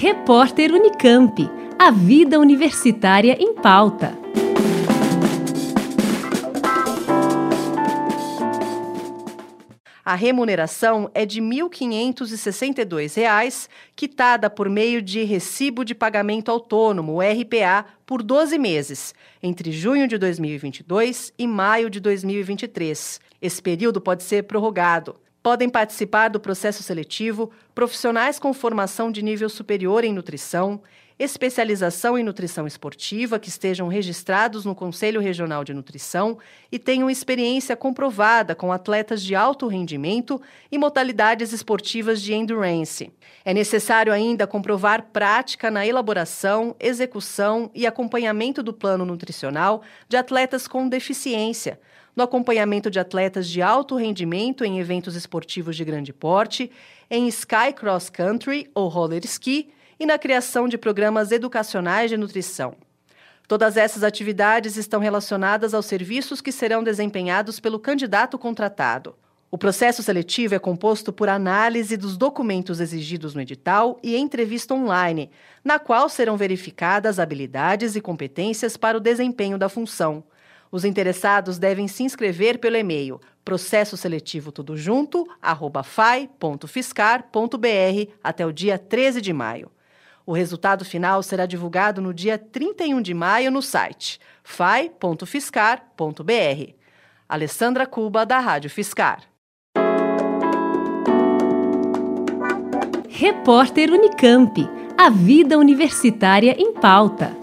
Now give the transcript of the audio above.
Repórter Unicamp. A vida universitária em pauta. A remuneração é de R$ 1.562, quitada por meio de Recibo de Pagamento Autônomo, RPA, por 12 meses, entre junho de 2022 e maio de 2023. Esse período pode ser prorrogado. Podem participar do processo seletivo profissionais com formação de nível superior em nutrição, especialização em nutrição esportiva que estejam registrados no Conselho Regional de Nutrição e tenham experiência comprovada com atletas de alto rendimento e modalidades esportivas de endurance. É necessário ainda comprovar prática na elaboração, execução e acompanhamento do plano nutricional de atletas com deficiência no acompanhamento de atletas de alto rendimento em eventos esportivos de grande porte, em Sky Cross Country ou Roller Ski e na criação de programas educacionais de nutrição. Todas essas atividades estão relacionadas aos serviços que serão desempenhados pelo candidato contratado. O processo seletivo é composto por análise dos documentos exigidos no edital e entrevista online, na qual serão verificadas habilidades e competências para o desempenho da função. Os interessados devem se inscrever pelo e-mail processo seletivo tudo junto, arroba fai.fiscar.br até o dia 13 de maio. O resultado final será divulgado no dia 31 de maio no site fai.fiscar.br. Alessandra Cuba, da Rádio Fiscar. Repórter Unicamp. A vida universitária em pauta.